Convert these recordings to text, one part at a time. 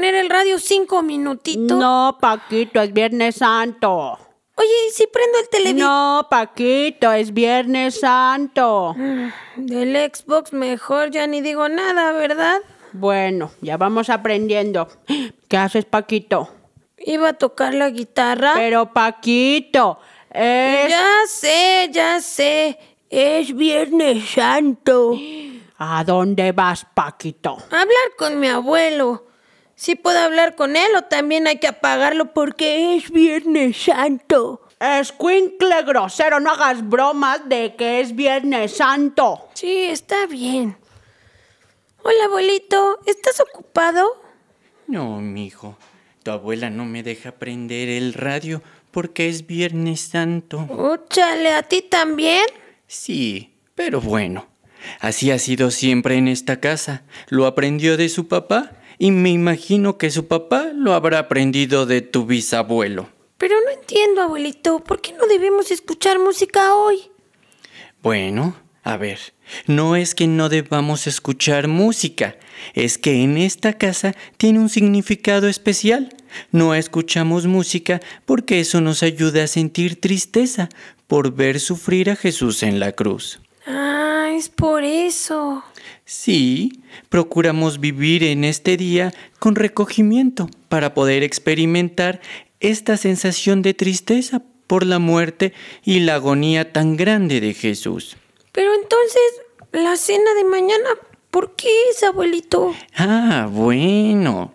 Poner el radio cinco minutitos? No, Paquito, es Viernes Santo. Oye, ¿y si prendo el televisor? No, Paquito, es Viernes Santo. Del Xbox mejor ya ni digo nada, ¿verdad? Bueno, ya vamos aprendiendo. ¿Qué haces, Paquito? Iba a tocar la guitarra. Pero, Paquito, es... Ya sé, ya sé. Es Viernes Santo. ¿A dónde vas, Paquito? Hablar con mi abuelo. Sí puedo hablar con él o también hay que apagarlo porque es Viernes Santo. Escuincle grosero, no hagas bromas de que es Viernes Santo. Sí, está bien. Hola, abuelito. ¿Estás ocupado? No, mijo. Tu abuela no me deja prender el radio porque es Viernes Santo. Úchale, ¿a ti también? Sí, pero bueno. Así ha sido siempre en esta casa. Lo aprendió de su papá y me imagino que su papá lo habrá aprendido de tu bisabuelo. Pero no entiendo, abuelito. ¿Por qué no debemos escuchar música hoy? Bueno, a ver, no es que no debamos escuchar música, es que en esta casa tiene un significado especial. No escuchamos música porque eso nos ayuda a sentir tristeza por ver sufrir a Jesús en la cruz. Ah, es por eso. Sí, procuramos vivir en este día con recogimiento para poder experimentar esta sensación de tristeza por la muerte y la agonía tan grande de Jesús. Pero entonces, la cena de mañana, ¿por qué es, abuelito? Ah, bueno.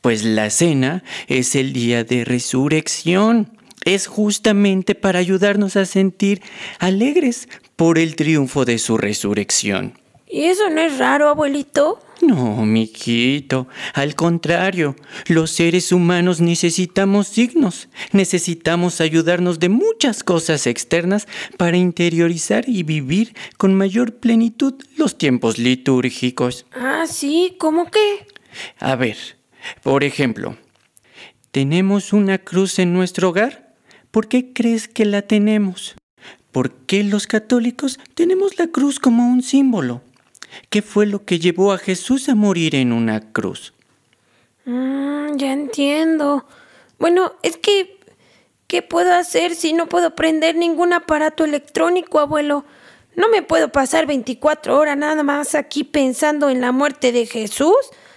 Pues la cena es el día de resurrección. Es justamente para ayudarnos a sentir alegres por el triunfo de su resurrección. ¿Y eso no es raro, abuelito? No, mijito. Al contrario, los seres humanos necesitamos signos. Necesitamos ayudarnos de muchas cosas externas para interiorizar y vivir con mayor plenitud los tiempos litúrgicos. Ah, sí, ¿cómo qué? A ver, por ejemplo, ¿tenemos una cruz en nuestro hogar? ¿Por qué crees que la tenemos? ¿Por qué los católicos tenemos la cruz como un símbolo? ¿Qué fue lo que llevó a Jesús a morir en una cruz? Mm, ya entiendo. Bueno, es que, ¿qué puedo hacer si no puedo prender ningún aparato electrónico, abuelo? No me puedo pasar 24 horas nada más aquí pensando en la muerte de Jesús.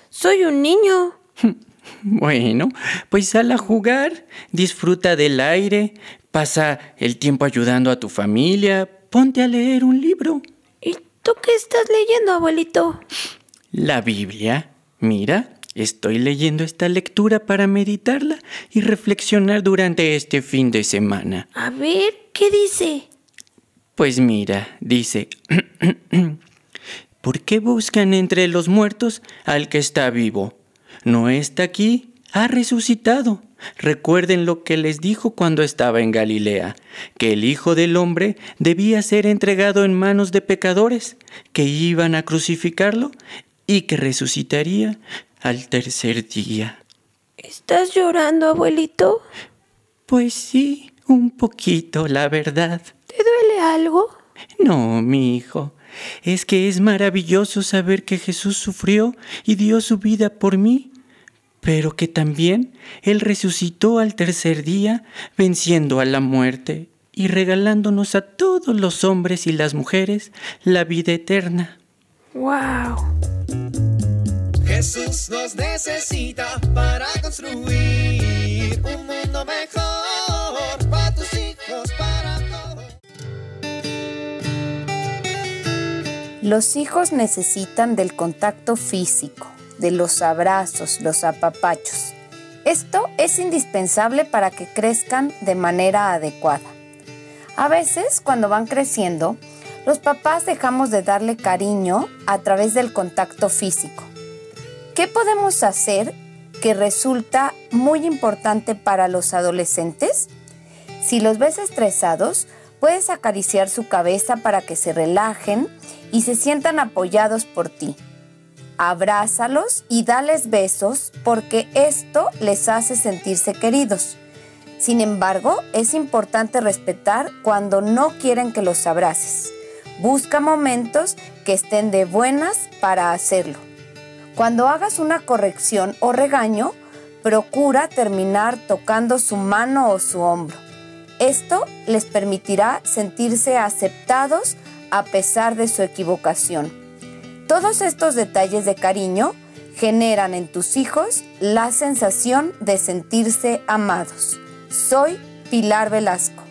Soy un niño. Bueno, pues sal a jugar, disfruta del aire, pasa el tiempo ayudando a tu familia, ponte a leer un libro. ¿Y tú qué estás leyendo, abuelito? La Biblia. Mira, estoy leyendo esta lectura para meditarla y reflexionar durante este fin de semana. A ver, ¿qué dice? Pues mira, dice, ¿por qué buscan entre los muertos al que está vivo? No está aquí, ha resucitado. Recuerden lo que les dijo cuando estaba en Galilea, que el Hijo del Hombre debía ser entregado en manos de pecadores, que iban a crucificarlo y que resucitaría al tercer día. ¿Estás llorando, abuelito? Pues sí, un poquito, la verdad. ¿Te duele algo? No, mi hijo. Es que es maravilloso saber que Jesús sufrió y dio su vida por mí, pero que también Él resucitó al tercer día, venciendo a la muerte y regalándonos a todos los hombres y las mujeres la vida eterna. ¡Wow! Jesús nos necesita para construir un mundo mejor Los hijos necesitan del contacto físico, de los abrazos, los apapachos. Esto es indispensable para que crezcan de manera adecuada. A veces, cuando van creciendo, los papás dejamos de darle cariño a través del contacto físico. ¿Qué podemos hacer que resulta muy importante para los adolescentes? Si los ves estresados, puedes acariciar su cabeza para que se relajen y se sientan apoyados por ti. Abrázalos y dales besos porque esto les hace sentirse queridos. Sin embargo, es importante respetar cuando no quieren que los abraces. Busca momentos que estén de buenas para hacerlo. Cuando hagas una corrección o regaño, procura terminar tocando su mano o su hombro. Esto les permitirá sentirse aceptados a pesar de su equivocación. Todos estos detalles de cariño generan en tus hijos la sensación de sentirse amados. Soy Pilar Velasco.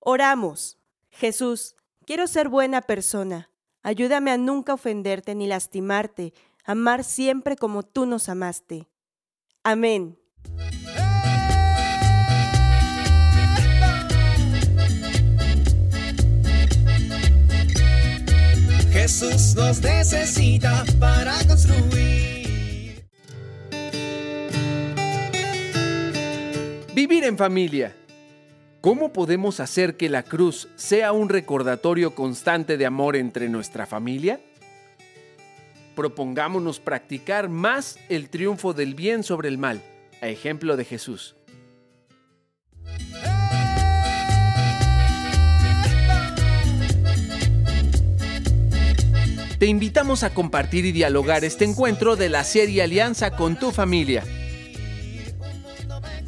Oramos. Jesús, quiero ser buena persona. Ayúdame a nunca ofenderte ni lastimarte, amar siempre como tú nos amaste. Amén. Jesús nos necesita para construir. Vivir en familia. ¿Cómo podemos hacer que la cruz sea un recordatorio constante de amor entre nuestra familia? Propongámonos practicar más el triunfo del bien sobre el mal, a ejemplo de Jesús. Te invitamos a compartir y dialogar este encuentro de la serie Alianza con tu familia.